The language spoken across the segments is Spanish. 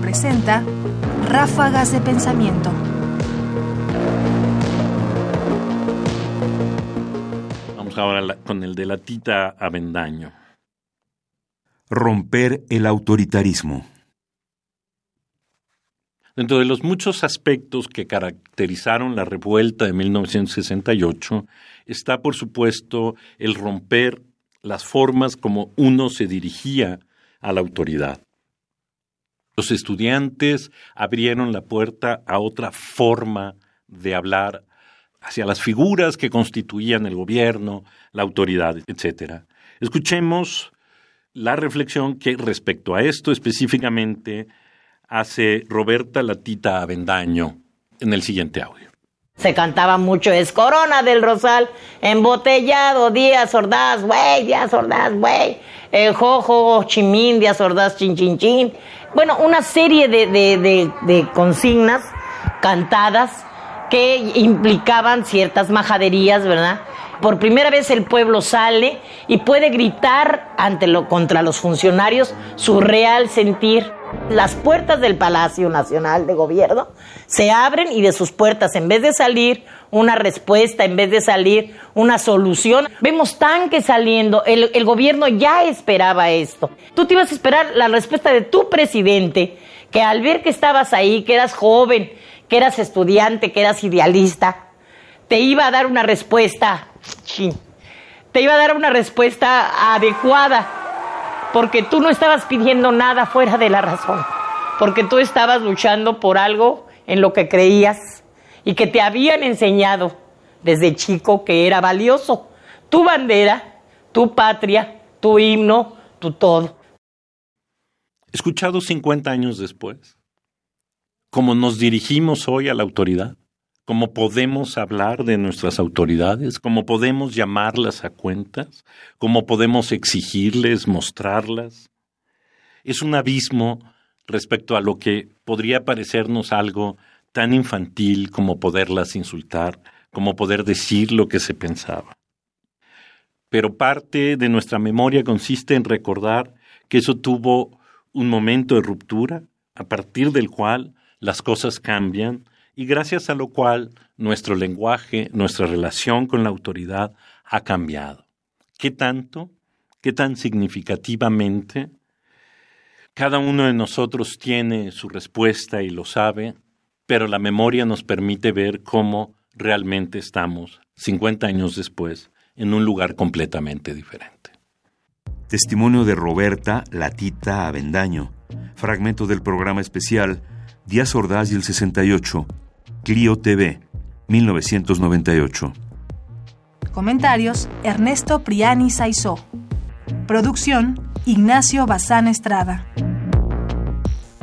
presenta Ráfagas de Pensamiento. Vamos ahora con el de la Tita Avendaño. Romper el autoritarismo. Dentro de los muchos aspectos que caracterizaron la revuelta de 1968 está, por supuesto, el romper las formas como uno se dirigía a la autoridad. Los estudiantes abrieron la puerta a otra forma de hablar hacia las figuras que constituían el gobierno, la autoridad, etc. Escuchemos la reflexión que respecto a esto específicamente hace Roberta Latita Avendaño en el siguiente audio. Se cantaba mucho, es Corona del Rosal, embotellado, Díaz Ordaz, güey, Díaz Ordaz, güey, eh, Jojo, Chimín, Díaz Ordaz, chin, chin, chin. Bueno, una serie de, de, de, consignas cantadas que implicaban ciertas majaderías, ¿verdad? Por primera vez el pueblo sale y puede gritar ante lo, contra los funcionarios su real sentir las puertas del Palacio Nacional de Gobierno se abren y de sus puertas, en vez de salir una respuesta, en vez de salir una solución, vemos tanques saliendo. El, el gobierno ya esperaba esto. Tú te ibas a esperar la respuesta de tu presidente, que al ver que estabas ahí, que eras joven, que eras estudiante, que eras idealista, te iba a dar una respuesta, te iba a dar una respuesta adecuada porque tú no estabas pidiendo nada fuera de la razón, porque tú estabas luchando por algo en lo que creías y que te habían enseñado desde chico que era valioso. Tu bandera, tu patria, tu himno, tu todo. Escuchado 50 años después, ¿cómo nos dirigimos hoy a la autoridad? Cómo podemos hablar de nuestras autoridades, cómo podemos llamarlas a cuentas, cómo podemos exigirles, mostrarlas. Es un abismo respecto a lo que podría parecernos algo tan infantil como poderlas insultar, como poder decir lo que se pensaba. Pero parte de nuestra memoria consiste en recordar que eso tuvo un momento de ruptura, a partir del cual las cosas cambian y gracias a lo cual nuestro lenguaje, nuestra relación con la autoridad ha cambiado. ¿Qué tanto? ¿Qué tan significativamente? Cada uno de nosotros tiene su respuesta y lo sabe, pero la memoria nos permite ver cómo realmente estamos, 50 años después, en un lugar completamente diferente. Testimonio de Roberta Latita Avendaño, fragmento del programa especial Díaz Ordaz y el 68, Clio TV, 1998. Comentarios: Ernesto Priani Saizó. Producción: Ignacio Bazán Estrada.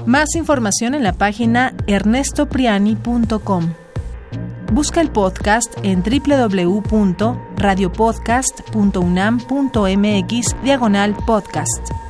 Más información en la página ernestopriani.com. Busca el podcast en www.radiopodcast.unam.mx diagonal podcast.